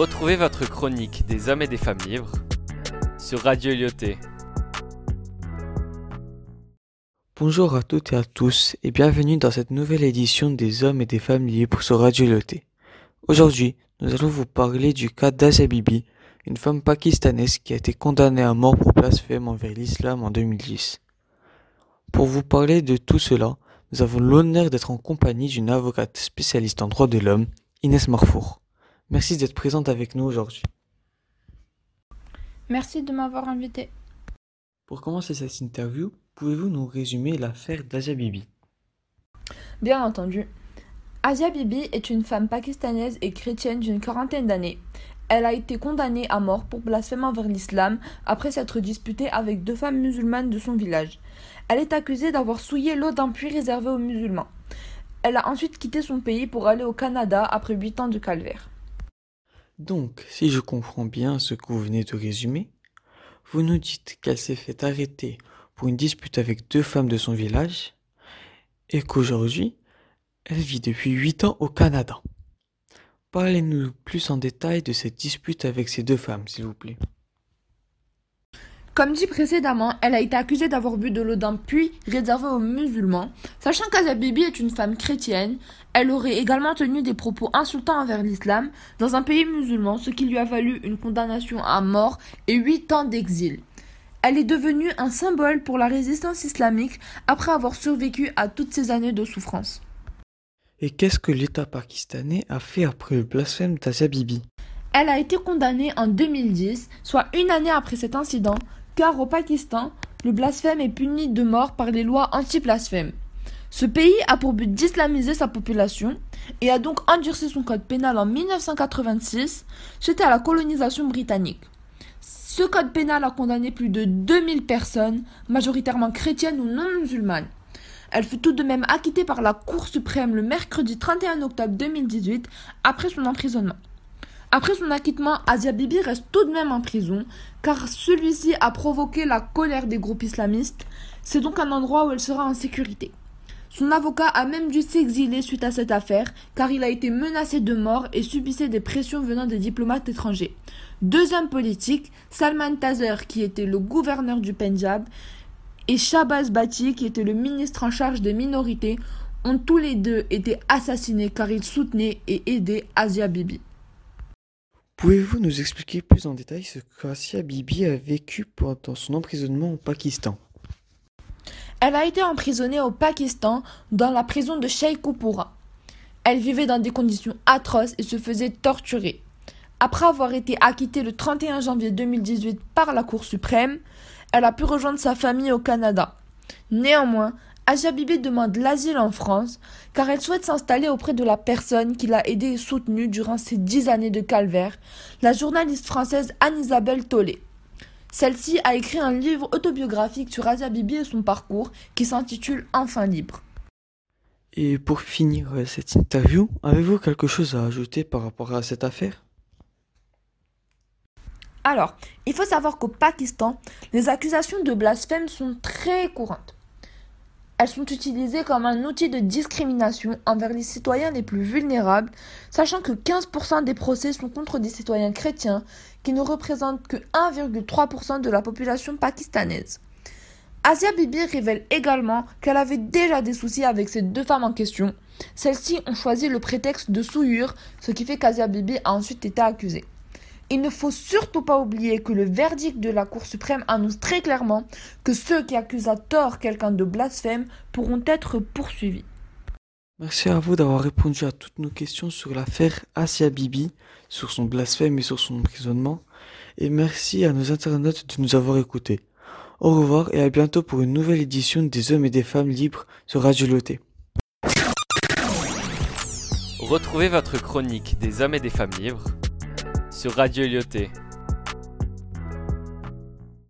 Retrouvez votre chronique des hommes et des femmes libres sur Radio Lyoté. Bonjour à toutes et à tous et bienvenue dans cette nouvelle édition des hommes et des femmes libres sur Radio Lyoté. Aujourd'hui, nous allons vous parler du cas d'Asia Bibi, une femme pakistanaise qui a été condamnée à mort pour blasphème envers l'islam en 2010. Pour vous parler de tout cela, nous avons l'honneur d'être en compagnie d'une avocate spécialiste en droit de l'homme, Inès Marfour. Merci d'être présente avec nous aujourd'hui. Merci de m'avoir invité. Pour commencer cette interview, pouvez-vous nous résumer l'affaire d'Asia Bibi? Bien entendu. Asia Bibi est une femme pakistanaise et chrétienne d'une quarantaine d'années. Elle a été condamnée à mort pour blasphème envers l'islam après s'être disputée avec deux femmes musulmanes de son village. Elle est accusée d'avoir souillé l'eau d'un puits réservé aux musulmans. Elle a ensuite quitté son pays pour aller au Canada après huit ans de calvaire. Donc, si je comprends bien ce que vous venez de résumer, vous nous dites qu'elle s'est fait arrêter pour une dispute avec deux femmes de son village et qu'aujourd'hui, elle vit depuis huit ans au Canada. Parlez-nous plus en détail de cette dispute avec ces deux femmes, s'il vous plaît. Comme dit précédemment, elle a été accusée d'avoir bu de l'eau d'un puits réservé aux musulmans. Sachant qu'Asia Bibi est une femme chrétienne, elle aurait également tenu des propos insultants envers l'islam dans un pays musulman, ce qui lui a valu une condamnation à mort et huit ans d'exil. Elle est devenue un symbole pour la résistance islamique après avoir survécu à toutes ces années de souffrance. Et qu'est-ce que l'État pakistanais a fait après le blasphème d'Asia Bibi Elle a été condamnée en 2010, soit une année après cet incident, car au Pakistan, le blasphème est puni de mort par les lois anti-blasphème. Ce pays a pour but d'islamiser sa population et a donc endurci son code pénal en 1986 suite à la colonisation britannique. Ce code pénal a condamné plus de 2000 personnes, majoritairement chrétiennes ou non musulmanes. Elle fut tout de même acquittée par la Cour suprême le mercredi 31 octobre 2018 après son emprisonnement. Après son acquittement, Asia Bibi reste tout de même en prison, car celui-ci a provoqué la colère des groupes islamistes. C'est donc un endroit où elle sera en sécurité. Son avocat a même dû s'exiler suite à cette affaire, car il a été menacé de mort et subissait des pressions venant des diplomates étrangers. Deux hommes politiques, Salman Tazer, qui était le gouverneur du Pendjab, et Shabazz Bati, qui était le ministre en charge des minorités, ont tous les deux été assassinés car ils soutenaient et aidaient Asia Bibi. Pouvez-vous nous expliquer plus en détail ce qu'Asia Bibi a vécu pendant son emprisonnement au Pakistan? Elle a été emprisonnée au Pakistan dans la prison de Sheikhupura. Elle vivait dans des conditions atroces et se faisait torturer. Après avoir été acquittée le 31 janvier 2018 par la Cour suprême, elle a pu rejoindre sa famille au Canada. Néanmoins, Asia Bibi demande l'asile en France car elle souhaite s'installer auprès de la personne qui l'a aidée et soutenue durant ces dix années de calvaire, la journaliste française Anne-Isabelle Tollet. Celle-ci a écrit un livre autobiographique sur Asia Bibi et son parcours qui s'intitule Enfin libre. Et pour finir cette interview, avez-vous quelque chose à ajouter par rapport à cette affaire? Alors, il faut savoir qu'au Pakistan, les accusations de blasphème sont très courantes. Elles sont utilisées comme un outil de discrimination envers les citoyens les plus vulnérables, sachant que 15% des procès sont contre des citoyens chrétiens qui ne représentent que 1,3% de la population pakistanaise. Asia Bibi révèle également qu'elle avait déjà des soucis avec ces deux femmes en question. Celles-ci ont choisi le prétexte de souillure, ce qui fait qu'Asia Bibi a ensuite été accusée. Il ne faut surtout pas oublier que le verdict de la Cour suprême annonce très clairement que ceux qui accusent à tort quelqu'un de blasphème pourront être poursuivis. Merci à vous d'avoir répondu à toutes nos questions sur l'affaire Asia Bibi, sur son blasphème et sur son emprisonnement. Et merci à nos internautes de nous avoir écoutés. Au revoir et à bientôt pour une nouvelle édition des hommes et des femmes libres sur Radio Loté. Retrouvez votre chronique des hommes et des femmes libres sur Radio Lyoté.